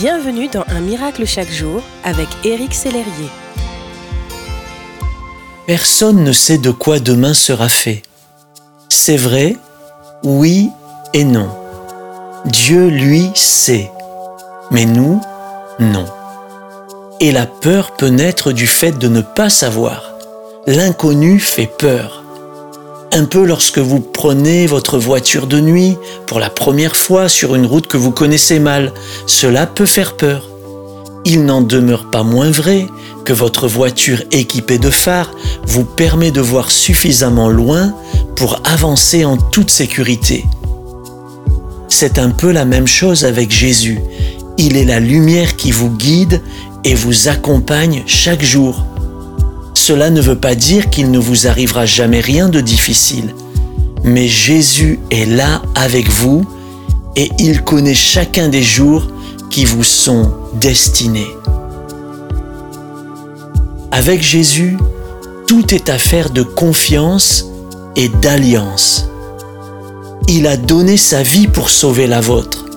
Bienvenue dans Un miracle chaque jour avec Éric Sellerier. Personne ne sait de quoi demain sera fait. C'est vrai, oui et non. Dieu, lui, sait. Mais nous, non. Et la peur peut naître du fait de ne pas savoir. L'inconnu fait peur un peu lorsque vous prenez votre voiture de nuit pour la première fois sur une route que vous connaissez mal. Cela peut faire peur. Il n'en demeure pas moins vrai que votre voiture équipée de phares vous permet de voir suffisamment loin pour avancer en toute sécurité. C'est un peu la même chose avec Jésus. Il est la lumière qui vous guide et vous accompagne chaque jour. Cela ne veut pas dire qu'il ne vous arrivera jamais rien de difficile, mais Jésus est là avec vous et il connaît chacun des jours qui vous sont destinés. Avec Jésus, tout est affaire de confiance et d'alliance. Il a donné sa vie pour sauver la vôtre.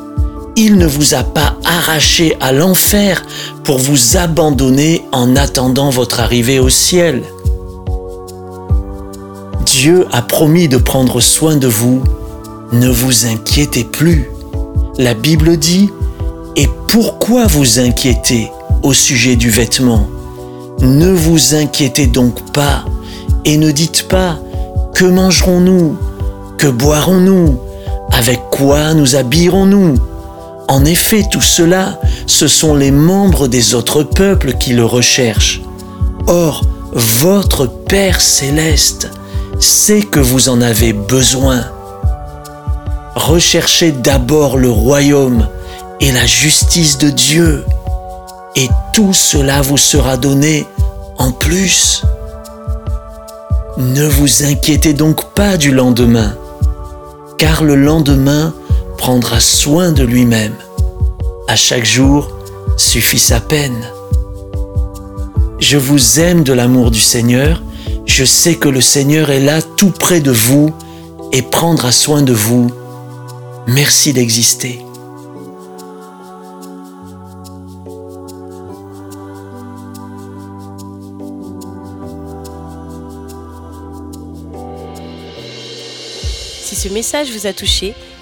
Il ne vous a pas arraché à l'enfer pour vous abandonner en attendant votre arrivée au ciel. Dieu a promis de prendre soin de vous. Ne vous inquiétez plus. La Bible dit, et pourquoi vous inquiétez au sujet du vêtement? Ne vous inquiétez donc pas et ne dites pas, que mangerons-nous? Que boirons-nous? Avec quoi nous habillerons-nous? En effet, tout cela, ce sont les membres des autres peuples qui le recherchent. Or, votre Père céleste sait que vous en avez besoin. Recherchez d'abord le royaume et la justice de Dieu, et tout cela vous sera donné en plus. Ne vous inquiétez donc pas du lendemain, car le lendemain prendra soin de lui-même. À chaque jour suffit sa peine. Je vous aime de l'amour du Seigneur. Je sais que le Seigneur est là tout près de vous et prendra soin de vous. Merci d'exister. Si ce message vous a touché,